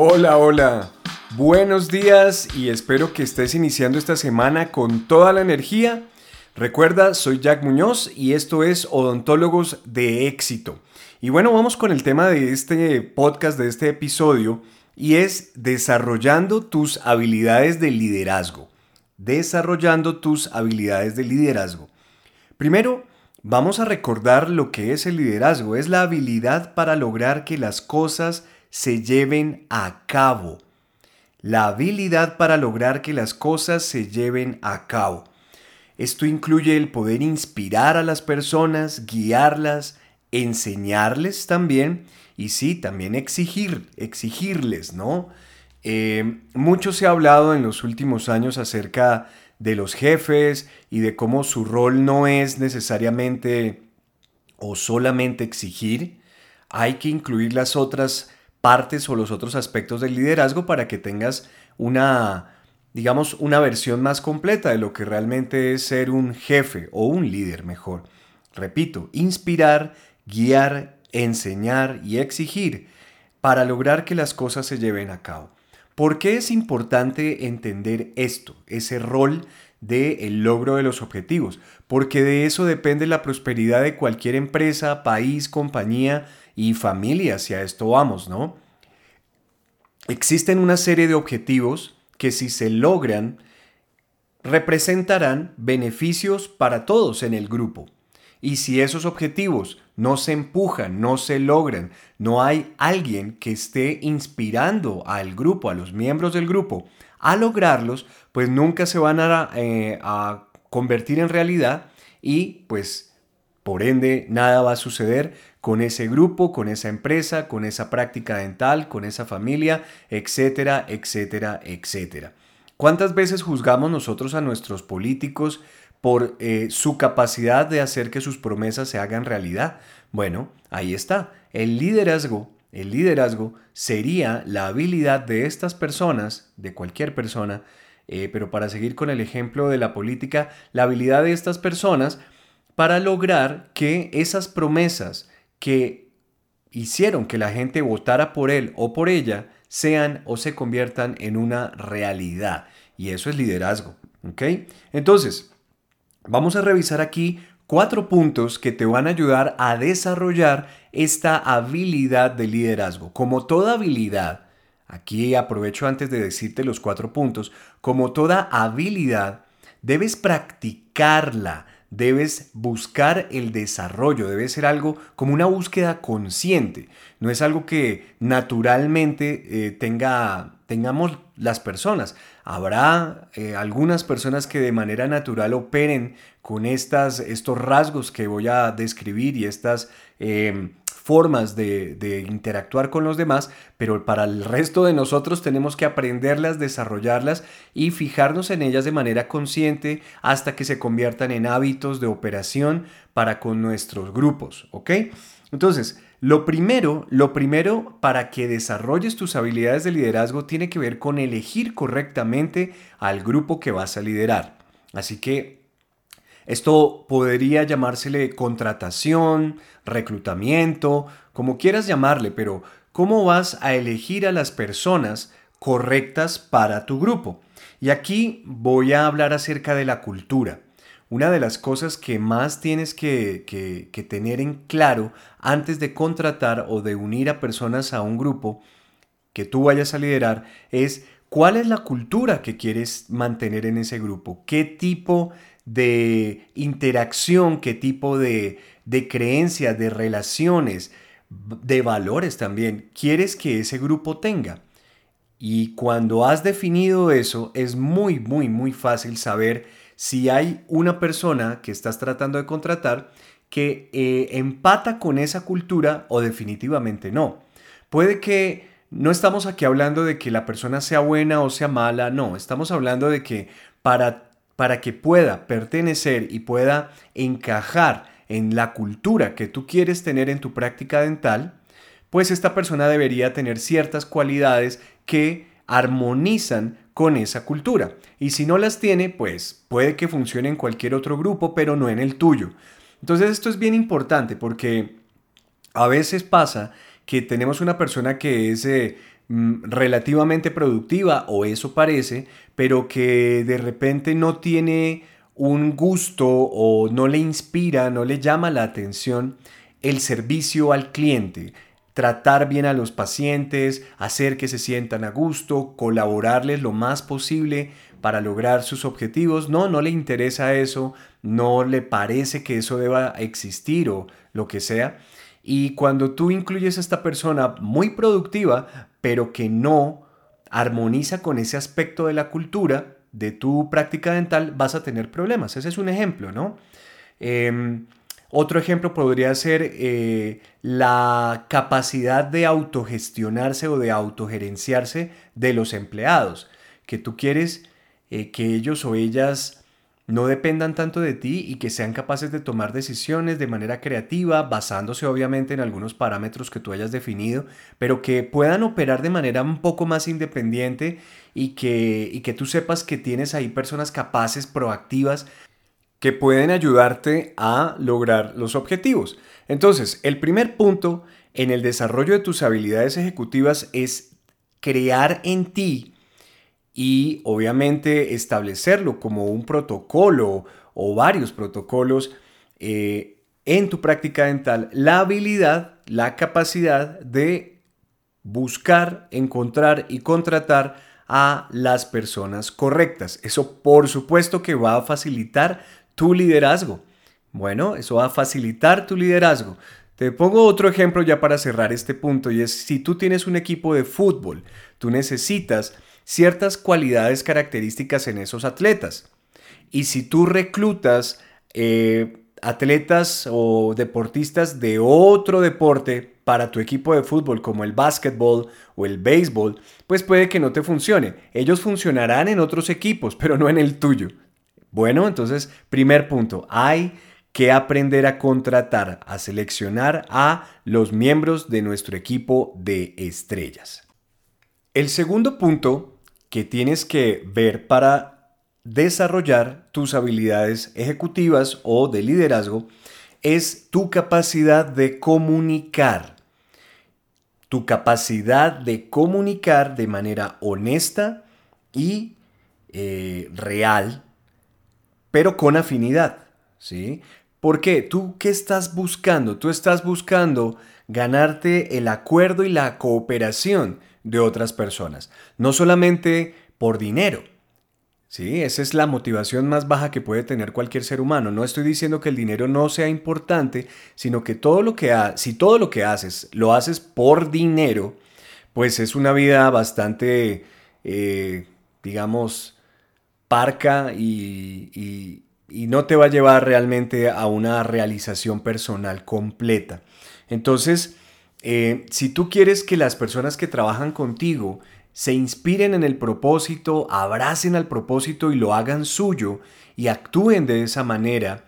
Hola, hola. Buenos días y espero que estés iniciando esta semana con toda la energía. Recuerda, soy Jack Muñoz y esto es Odontólogos de Éxito. Y bueno, vamos con el tema de este podcast, de este episodio, y es desarrollando tus habilidades de liderazgo. Desarrollando tus habilidades de liderazgo. Primero, vamos a recordar lo que es el liderazgo. Es la habilidad para lograr que las cosas se lleven a cabo. La habilidad para lograr que las cosas se lleven a cabo. Esto incluye el poder inspirar a las personas, guiarlas, enseñarles también y sí, también exigir, exigirles, ¿no? Eh, mucho se ha hablado en los últimos años acerca de los jefes y de cómo su rol no es necesariamente o solamente exigir, hay que incluir las otras partes o los otros aspectos del liderazgo para que tengas una, digamos, una versión más completa de lo que realmente es ser un jefe o un líder mejor. Repito, inspirar, guiar, enseñar y exigir para lograr que las cosas se lleven a cabo. ¿Por qué es importante entender esto, ese rol del el logro de los objetivos? Porque de eso depende la prosperidad de cualquier empresa, país, compañía y familia, si a esto vamos, ¿no? Existen una serie de objetivos que si se logran, representarán beneficios para todos en el grupo. Y si esos objetivos no se empujan, no se logran, no hay alguien que esté inspirando al grupo, a los miembros del grupo, a lograrlos, pues nunca se van a, eh, a convertir en realidad y pues por ende, nada va a suceder con ese grupo, con esa empresa, con esa práctica dental, con esa familia, etcétera, etcétera, etcétera. ¿Cuántas veces juzgamos nosotros a nuestros políticos por eh, su capacidad de hacer que sus promesas se hagan realidad? Bueno, ahí está. El liderazgo, el liderazgo sería la habilidad de estas personas, de cualquier persona, eh, pero para seguir con el ejemplo de la política, la habilidad de estas personas para lograr que esas promesas que hicieron que la gente votara por él o por ella sean o se conviertan en una realidad. Y eso es liderazgo. ¿Ok? Entonces, vamos a revisar aquí cuatro puntos que te van a ayudar a desarrollar esta habilidad de liderazgo. Como toda habilidad, aquí aprovecho antes de decirte los cuatro puntos, como toda habilidad, debes practicarla debes buscar el desarrollo, debe ser algo como una búsqueda consciente, no es algo que naturalmente eh, tenga, tengamos las personas. Habrá eh, algunas personas que de manera natural operen con estas, estos rasgos que voy a describir y estas eh, formas de, interactuar con los demás, pero para el resto de nosotros tenemos que aprenderlas, desarrollarlas y fijarnos en ellas de manera consciente hasta que se conviertan en hábitos de operación para con nuestros grupos, ¿ok? Entonces, lo primero, lo primero para que desarrolles tus habilidades de liderazgo tiene que ver con elegir correctamente al grupo que vas a liderar. Así que esto podría llamársele contratación, reclutamiento, como quieras llamarle, pero ¿cómo vas a elegir a las personas correctas para tu grupo? Y aquí voy a hablar acerca de la cultura. Una de las cosas que más tienes que, que, tener en claro antes de contratar o de unir a personas a un grupo que tú vayas a liderar es cuál es la cultura que quieres mantener en ese grupo, qué tipo de interacción, qué tipo de, de creencias, de relaciones, de valores también quieres que ese grupo tenga. Y cuando has definido eso, es muy, muy, muy fácil saber si hay una persona que estás tratando de contratar que eh, empata con esa cultura o definitivamente no. Puede que no estamos aquí hablando de que la persona sea buena o sea mala, no, estamos hablando de que para, para que pueda pertenecer y pueda encajar en la cultura que tú quieres tener en tu práctica dental, pues esta persona debería tener ciertas cualidades que armonizan con esa cultura. Y si no las tiene, pues puede que funcione en cualquier otro grupo, pero no en el tuyo. Entonces esto es bien importante porque a veces pasa que tenemos una persona que es eh, relativamente productiva, o eso parece, pero que de repente no tiene un gusto o no le inspira, no le llama la atención el servicio al cliente tratar bien a los pacientes, hacer que se sientan a gusto, colaborarles lo más posible para lograr sus objetivos. No, no le interesa eso, no le parece que eso deba existir o lo que sea. Y cuando tú incluyes a esta persona muy productiva, pero que no armoniza con ese aspecto de la cultura de tu práctica dental, vas a tener problemas. Ese es un ejemplo, ¿no? Em, otro ejemplo podría ser eh, la capacidad de autogestionarse o de autogerenciarse de los empleados, que tú quieres eh, que ellos o ellas no dependan tanto de ti y que sean capaces de tomar decisiones de manera creativa, basándose obviamente en algunos parámetros que tú hayas definido, pero que puedan operar de manera un poco más independiente y que, y que tú sepas que tienes ahí personas capaces, proactivas, que pueden ayudarte a lograr los objetivos. Entonces, el primer punto en el desarrollo de tus habilidades ejecutivas es crear en ti y obviamente establecerlo como un protocolo o varios protocolos eh, en tu práctica dental, la habilidad, la capacidad de buscar, encontrar y contratar a las personas correctas. Eso por supuesto que va a facilitar tu liderazgo. Bueno, eso va a facilitar tu liderazgo. Te pongo otro ejemplo ya para cerrar este punto y es si tú tienes un equipo de fútbol, tú necesitas ciertas cualidades características en esos atletas. Y si tú reclutas eh, atletas o deportistas de otro deporte para tu equipo de fútbol como el básquetbol o el béisbol, pues puede que no te funcione. Ellos funcionarán en otros equipos, pero no en el tuyo. Bueno, entonces, primer punto, hay que aprender a contratar, a seleccionar a los miembros de nuestro equipo de estrellas. El segundo punto que tienes que ver para desarrollar tus habilidades ejecutivas o de liderazgo es tu capacidad de comunicar. Tu capacidad de comunicar de manera honesta y eh, real pero con afinidad, ¿sí? ¿Por qué? ¿Tú qué estás buscando? Tú estás buscando ganarte el acuerdo y la cooperación de otras personas, no solamente por dinero. Sí, esa es la motivación más baja que puede tener cualquier ser humano. No estoy diciendo que el dinero no sea importante, sino que todo lo que si todo lo que haces lo haces por dinero, pues es una vida bastante, eh, digamos, parca y, no te va a llevar realmente a una realización personal completa. Entonces, eh, si tú quieres que las personas que trabajan contigo se inspiren en el propósito, abracen al propósito y lo hagan suyo y actúen de esa manera,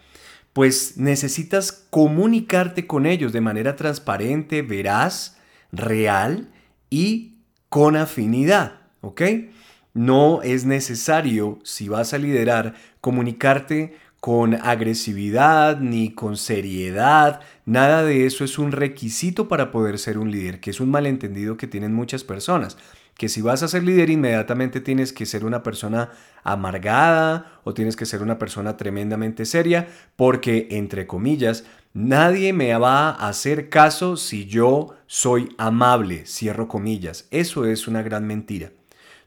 pues necesitas comunicarte con ellos de manera transparente, veraz, real y con afinidad, ¿ok? No es necesario, si vas a liderar, comunicarte con agresividad ni con seriedad. Nada de eso es un requisito para poder ser un líder, que es un malentendido que tienen muchas personas. Que si vas a ser líder inmediatamente tienes que ser una persona amargada o tienes que ser una persona tremendamente seria, porque, entre comillas, nadie me va a hacer caso si yo soy amable, cierro comillas. Eso es una gran mentira.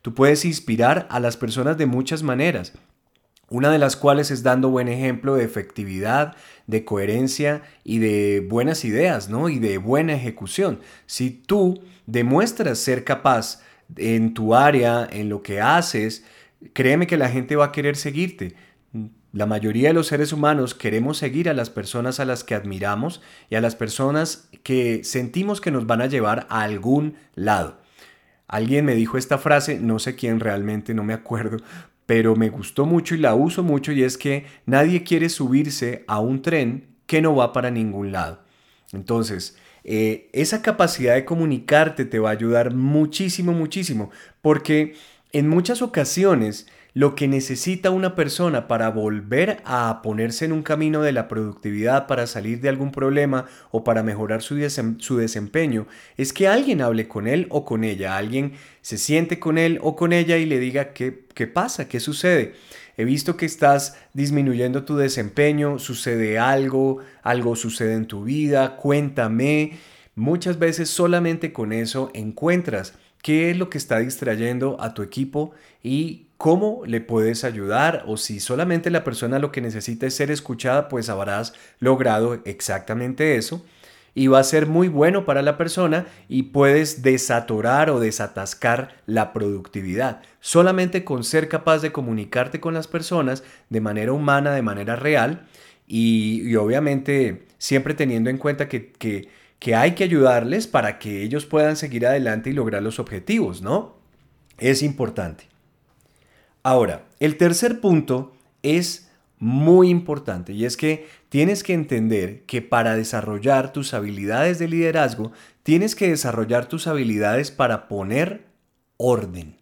Tú puedes inspirar a las personas de muchas maneras, una de las cuales es dando buen ejemplo de efectividad, de coherencia y de buenas ideas, ¿no? Y de buena ejecución. Si tú demuestras ser capaz en tu área, en lo que haces, créeme que la gente va a querer seguirte. La mayoría de los seres humanos queremos seguir a las personas a las que admiramos y a las personas que sentimos que nos van a llevar a algún lado. Alguien me dijo esta frase, no sé quién realmente, no me acuerdo, pero me gustó mucho y la uso mucho y es que nadie quiere subirse a un tren que no va para ningún lado. Entonces, eh, esa capacidad de comunicarte te va a ayudar muchísimo, muchísimo, porque en muchas ocasiones lo que necesita una persona para volver a ponerse en un camino de la productividad, para salir de algún problema o para mejorar su, desempeño, es que alguien hable con él o con ella, alguien se siente con él o con ella y le diga qué, qué pasa, qué sucede. He visto que estás disminuyendo tu desempeño, sucede algo, algo sucede en tu vida, cuéntame. Muchas veces solamente con eso encuentras qué es lo que está distrayendo a tu equipo y cómo le puedes ayudar o si solamente la persona lo que necesita es ser escuchada, pues habrás logrado exactamente eso y va a ser muy bueno para la persona y puedes desatorar o desatascar la productividad. Solamente con ser capaz de comunicarte con las personas de manera humana, de manera real y, obviamente siempre teniendo en cuenta que, que, hay que ayudarles para que ellos puedan seguir adelante y lograr los objetivos, ¿no? Es importante. Ahora, el tercer punto es muy importante y es que tienes que entender que para desarrollar tus habilidades de liderazgo, tienes que desarrollar tus habilidades para poner orden.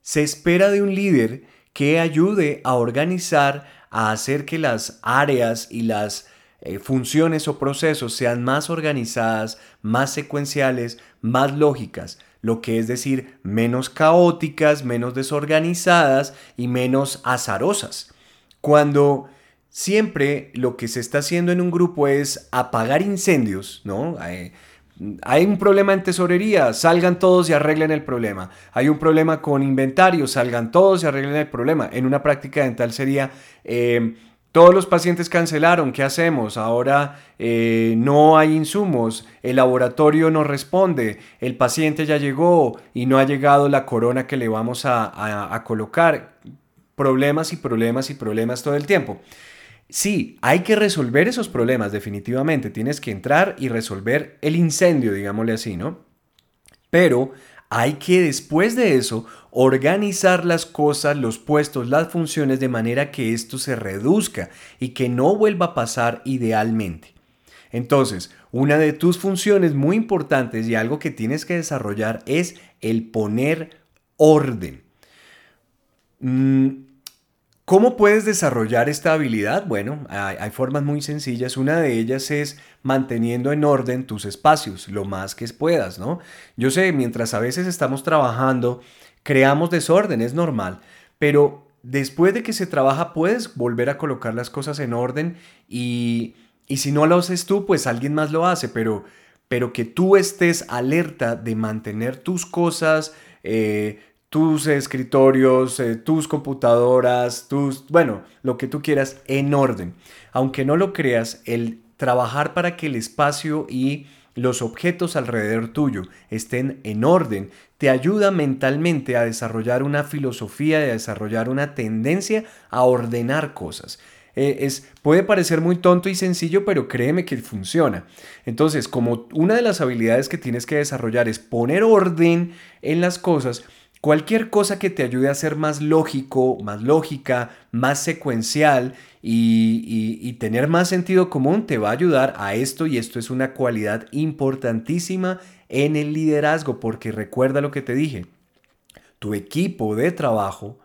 Se espera de un líder que ayude a organizar, a hacer que las áreas y las eh, funciones o procesos sean más organizadas, más secuenciales, más lógicas lo que es decir, menos caóticas, menos desorganizadas y menos azarosas. Cuando siempre lo que se está haciendo en un grupo es apagar incendios, ¿no? Hay, un problema en tesorería, salgan todos y arreglen el problema. Hay un problema con inventario, salgan todos y arreglen el problema. En una práctica dental sería... Eh, todos los pacientes cancelaron, ¿qué hacemos? Ahora eh, no hay insumos, el laboratorio no responde, el paciente ya llegó y no ha llegado la corona que le vamos a, a colocar. Problemas y problemas y problemas todo el tiempo. Sí, hay que resolver esos problemas definitivamente. Tienes que entrar y resolver el incendio, digámosle así, ¿no? Pero hay que después de eso organizar las cosas, los puestos, las funciones de manera que esto se reduzca y que no vuelva a pasar idealmente. Entonces, una de tus funciones muy importantes y algo que tienes que desarrollar es el poner orden. Mm, ¿Cómo puedes desarrollar esta habilidad? Bueno, hay, formas muy sencillas. Una de ellas es manteniendo en orden tus espacios lo más que puedas, ¿no? Yo sé, mientras a veces estamos trabajando, creamos desorden, es normal, pero después de que se trabaja puedes volver a colocar las cosas en orden y, si no lo haces tú, pues alguien más lo hace, pero, pero que tú estés alerta de mantener tus cosas, eh, tus escritorios, eh, tus computadoras, tus, bueno, lo que tú quieras en orden. Aunque no lo creas, el trabajar para que el espacio y los objetos alrededor tuyo estén en orden, te ayuda mentalmente a desarrollar una filosofía, a desarrollar una tendencia a ordenar cosas. Eh, es, puede parecer muy tonto y sencillo, pero créeme que funciona. Entonces, como una de las habilidades que tienes que desarrollar es poner orden en las cosas, Cualquier cosa que te ayude a ser más lógico, más lógica, más secuencial y, tener más sentido común te va a ayudar a esto y esto es una cualidad importantísima en el liderazgo porque recuerda lo que te dije, tu equipo de trabajo,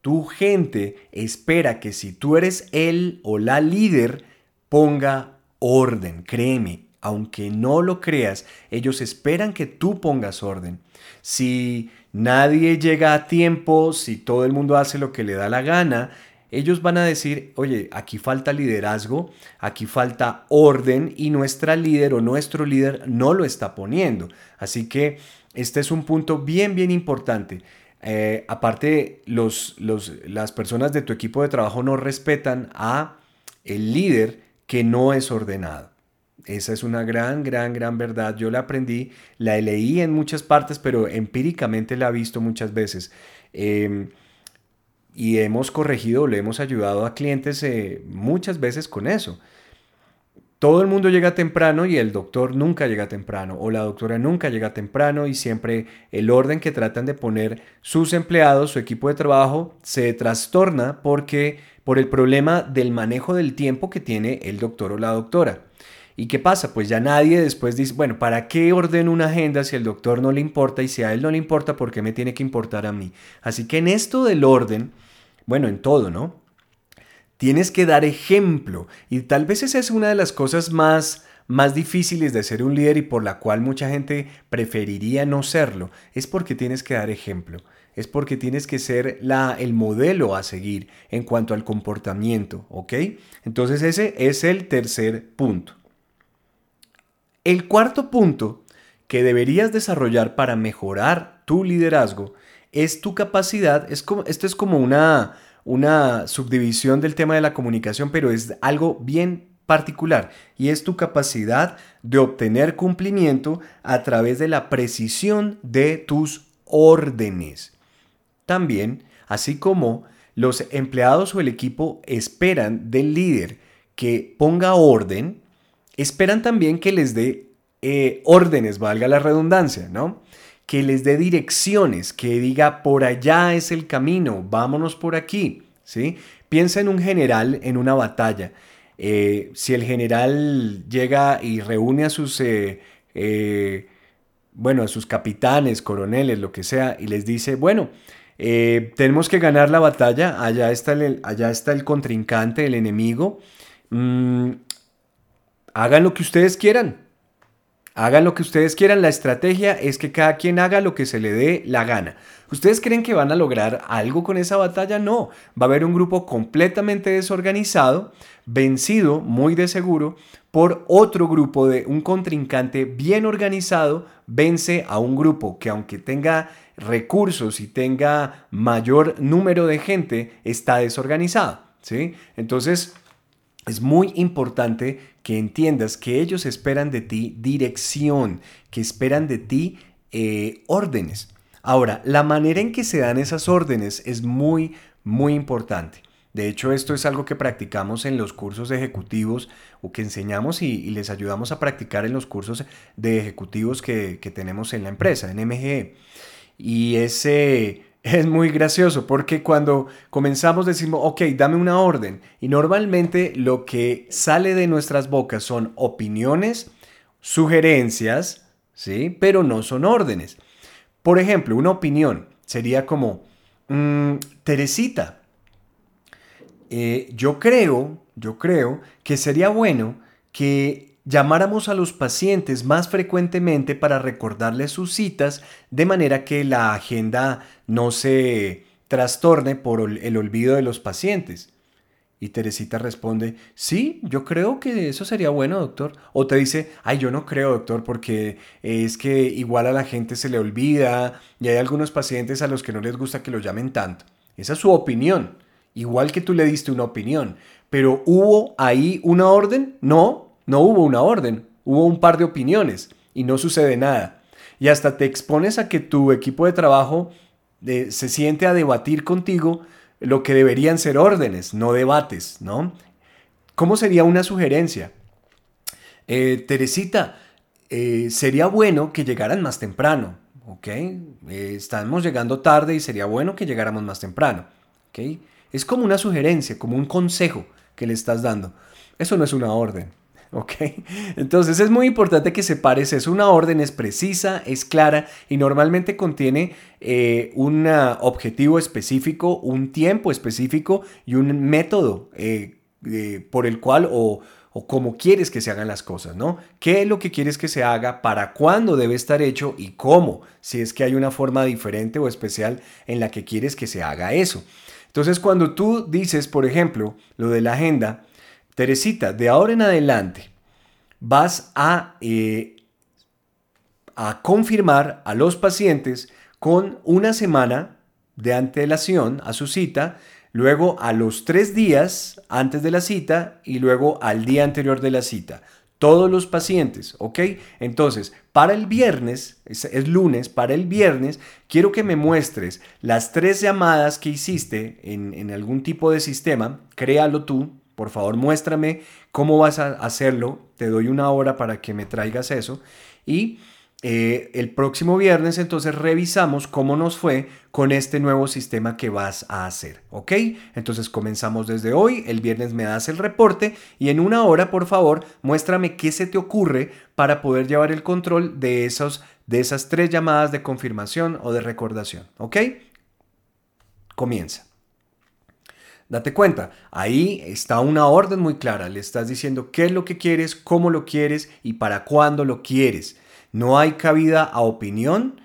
tu gente espera que si tú eres el o la líder, ponga orden, créeme, aunque no lo creas, ellos esperan que tú pongas orden. Si nadie llega a tiempo, si todo el mundo hace lo que le da la gana, ellos van a decir, oye, aquí falta liderazgo, aquí falta orden y nuestra líder o nuestro líder no lo está poniendo. Así que este es un punto bien, bien importante. Eh, aparte, los, las personas de tu equipo de trabajo no respetan a el líder que no es ordenado. Esa es una gran, gran, gran verdad. Yo la aprendí, la leí en muchas partes, pero empíricamente la he visto muchas veces. Em, y hemos corregido, le hemos ayudado a clientes eh, muchas veces con eso. todo el mundo llega temprano y el doctor nunca llega temprano o la doctora nunca llega temprano y siempre el orden que tratan de poner sus empleados, su equipo de trabajo, se trastorna porque por el problema del manejo del tiempo que tiene el doctor o la doctora. ¿Y qué pasa? Pues ya nadie después dice, bueno, ¿para qué ordeno una agenda si al doctor no le importa y si a él no le importa, ¿por qué me tiene que importar a mí? Así que en esto del orden, bueno, en todo, ¿no? Tienes que dar ejemplo y tal vez esa es una de las cosas más más difíciles de ser un líder y por la cual mucha gente preferiría no serlo, es porque tienes que dar ejemplo, es porque tienes que ser la, el modelo a seguir en cuanto al comportamiento, ¿ok? Entonces ese es el tercer punto. El cuarto punto que deberías desarrollar para mejorar tu liderazgo es tu capacidad, es como, esto es como una, una subdivisión del tema de la comunicación, pero es algo bien particular y es tu capacidad de obtener cumplimiento a través de la precisión de tus órdenes. También, así como los empleados o el equipo esperan del líder que ponga orden, esperan también que les dé eh, órdenes, valga la redundancia, ¿no? Que les dé direcciones, que diga por allá es el camino, vámonos por aquí, ¿sí? Piensa en un general en una batalla eh, si el general llega y reúne a sus, eh, bueno, a sus capitanes, coroneles, lo que sea, y les dice, bueno, tenemos que ganar la batalla, allá está el, allá está el contrincante, el enemigo, mm, hagan lo que ustedes quieran, Hagan lo que ustedes quieran, la estrategia es que cada quien haga lo que se le dé la gana. ¿Ustedes creen que van a lograr algo con esa batalla? No, va a haber un grupo completamente desorganizado, vencido, muy de seguro, por otro grupo de un contrincante bien organizado, vence a un grupo que aunque tenga recursos y tenga mayor número de gente, está desorganizado. ¿sí? Entonces, es muy importante que entiendas que ellos esperan de ti dirección, que esperan de ti eh, órdenes. Ahora, la manera en que se dan esas órdenes es muy, muy importante. De hecho, esto es algo que practicamos en los cursos ejecutivos o que enseñamos y, les ayudamos a practicar en los cursos de ejecutivos que, que tenemos en la empresa, en MGE. Y ese es muy gracioso porque cuando comenzamos decimos, ok, dame una orden. Y normalmente lo que sale de nuestras bocas son opiniones, sugerencias, ¿sí? Pero no son órdenes. Por ejemplo, una opinión sería como, mm, Teresita, eh, yo creo, yo creo que sería bueno que llamáramos a los pacientes más frecuentemente para recordarles sus citas de manera que la agenda no se trastorne por el olvido de los pacientes. Y Teresita responde, sí, yo creo que eso sería bueno, doctor. O te dice, ay, yo no creo, doctor, porque es que igual a la gente se le olvida y hay algunos pacientes a los que no les gusta que lo llamen tanto. Esa es su opinión, igual que tú le diste una opinión. Pero ¿hubo ahí una orden? No, no hubo una orden, hubo un par de opiniones y no sucede nada. Y hasta te expones a que tu equipo de trabajo eh, se siente a debatir contigo lo que deberían ser órdenes, no debates, ¿no? ¿Cómo sería una sugerencia? Eh, Teresita, eh, sería bueno que llegaran más temprano, ¿ok? estamos llegando tarde y sería bueno que llegáramos más temprano, ¿ok? Es como una sugerencia, como un consejo que le estás dando. Eso no es una orden. ¿Ok? Entonces es muy importante que separes eso. Una orden es precisa, es clara y normalmente contiene eh, un objetivo específico, un tiempo específico y un método eh, por el cual o, o cómo quieres que se hagan las cosas, ¿no? ¿Qué es lo que quieres que se haga? ¿Para cuándo debe estar hecho? ¿Y cómo? Si es que hay una forma diferente o especial en la que quieres que se haga eso. Entonces cuando tú dices, por ejemplo, lo de la agenda, Teresita, de ahora en adelante vas a, eh, a confirmar a los pacientes con una semana de antelación a su cita, luego a los tres días antes de la cita y luego al día anterior de la cita. Todos los pacientes, ¿ok? Entonces, para el viernes, es, lunes, para el viernes, quiero que me muestres las tres llamadas que hiciste en, en algún tipo de sistema, créalo tú, Por favor, muéstrame cómo vas a hacerlo. Te doy una hora para que me traigas eso. Y eh, el próximo viernes entonces revisamos cómo nos fue con este nuevo sistema que vas a hacer, ¿ok? Entonces comenzamos desde hoy, el viernes me das el reporte y en una hora, por favor, muéstrame qué se te ocurre para poder llevar el control de, esos, de esas tres llamadas de confirmación o de recordación, ¿ok? Comienza. Date cuenta, ahí está una orden muy clara, le estás diciendo qué es lo que quieres, cómo lo quieres y para cuándo lo quieres no hay cabida a opinión.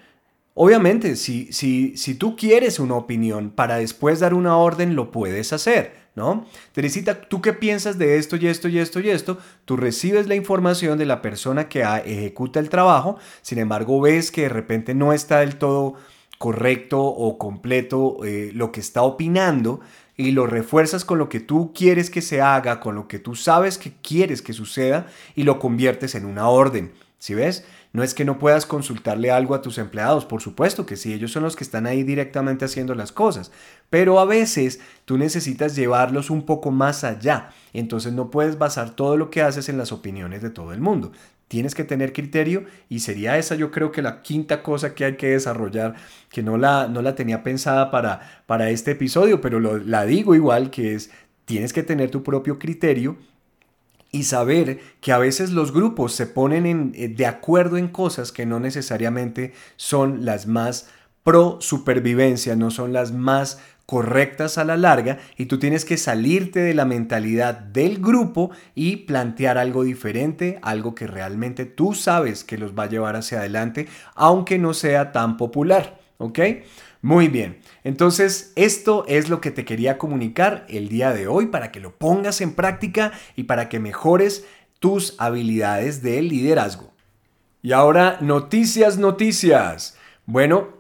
Obviamente, si, si, si tú quieres una opinión para después dar una orden, lo puedes hacer, ¿no? Teresita, ¿tú qué piensas de esto y esto y esto y esto? Tú recibes la información de la persona que ejecuta el trabajo, sin embargo ves que de repente no está del todo correcto o completo eh, lo que está opinando y lo refuerzas con lo que tú quieres que se haga, con lo que tú sabes que quieres que suceda y lo conviertes en una orden. ¿Sí ves? No es que no puedas consultarle algo a tus empleados, por supuesto que sí, ellos son los que están ahí directamente haciendo las cosas, pero a veces tú necesitas llevarlos un poco más allá, entonces no puedes basar todo lo que haces en las opiniones de todo el mundo. Tienes que tener criterio y sería esa yo creo que la quinta cosa que hay que desarrollar, que no la, no la tenía pensada para, para este episodio, pero la digo igual, que es tienes que tener tu propio criterio y saber que a veces los grupos se ponen eh, de acuerdo en cosas que no necesariamente son las más pro supervivencia, no son las más correctas a la larga y tú tienes que salirte de la mentalidad del grupo y plantear algo diferente, algo que realmente tú sabes que los va a llevar hacia adelante, aunque no sea tan popular, ¿ok? Muy bien, entonces esto es lo que te quería comunicar el día de hoy para que lo pongas en práctica y para que mejores tus habilidades de liderazgo. Y ahora, noticias, noticias. Bueno,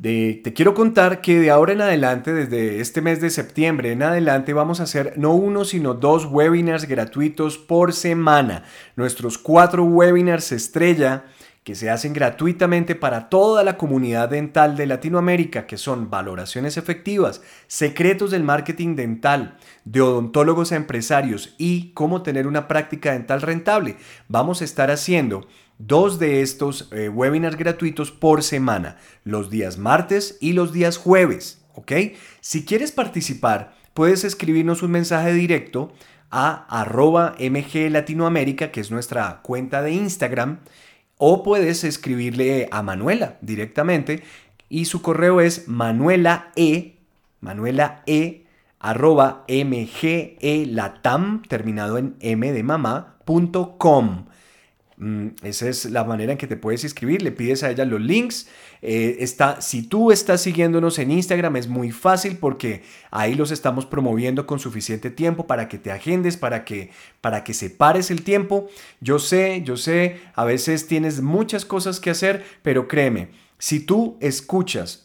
te quiero contar que de ahora en adelante, desde este mes de septiembre en adelante, vamos a hacer no uno, sino dos webinars gratuitos por semana. Nuestros cuatro webinars estrella que se hacen gratuitamente para toda la comunidad dental de Latinoamérica, que son valoraciones efectivas, secretos del marketing dental, de odontólogos a empresarios y cómo tener una práctica dental rentable. Vamos a estar haciendo dos de estos eh, webinars gratuitos por semana, los días martes y los días jueves, ¿ok? Si quieres participar, puedes escribirnos un mensaje directo a arroba mg latinoamérica, que es nuestra cuenta de Instagram, o puedes escribirle a Manuela directamente y su correo es manuela e, manuela e, arroba mgelatam, terminado en m de mamá. Mm, esa es la manera en que te puedes inscribir. Le pides a ella los links. Eh, está, si tú estás siguiéndonos en Instagram es muy fácil porque ahí los estamos promoviendo con suficiente tiempo para que te agendes, para que, para que separes el tiempo. Yo sé, yo sé, a veces tienes muchas cosas que hacer, pero créeme, si tú escuchas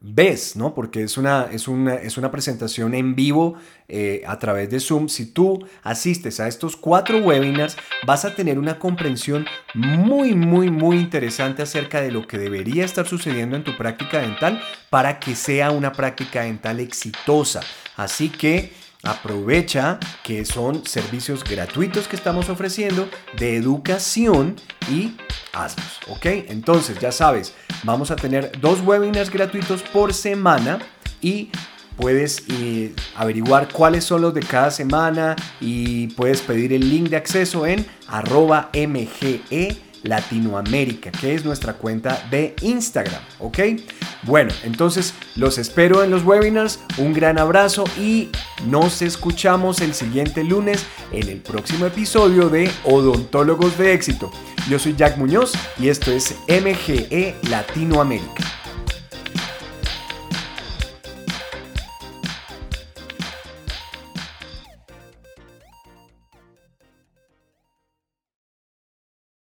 ves, ¿no? Porque es una, es una, es una presentación en vivo eh, a través de Zoom. Si tú asistes a estos cuatro webinars, vas a tener una comprensión muy, muy, muy interesante acerca de lo que debería estar sucediendo en tu práctica dental para que sea una práctica dental exitosa. Así que Aprovecha que son servicios gratuitos que estamos ofreciendo de educación y ¿ok? Entonces, ya sabes, vamos a tener dos webinars gratuitos por semana y puedes eh, averiguar cuáles son los de cada semana y puedes pedir el link de acceso en arroba mge Latinoamérica, que es nuestra cuenta de Instagram, ¿ok? Bueno, entonces los espero en los webinars, un gran abrazo y nos escuchamos el siguiente lunes en el próximo episodio de Odontólogos de Éxito. Yo soy Jack Muñoz y esto es MGE Latinoamérica.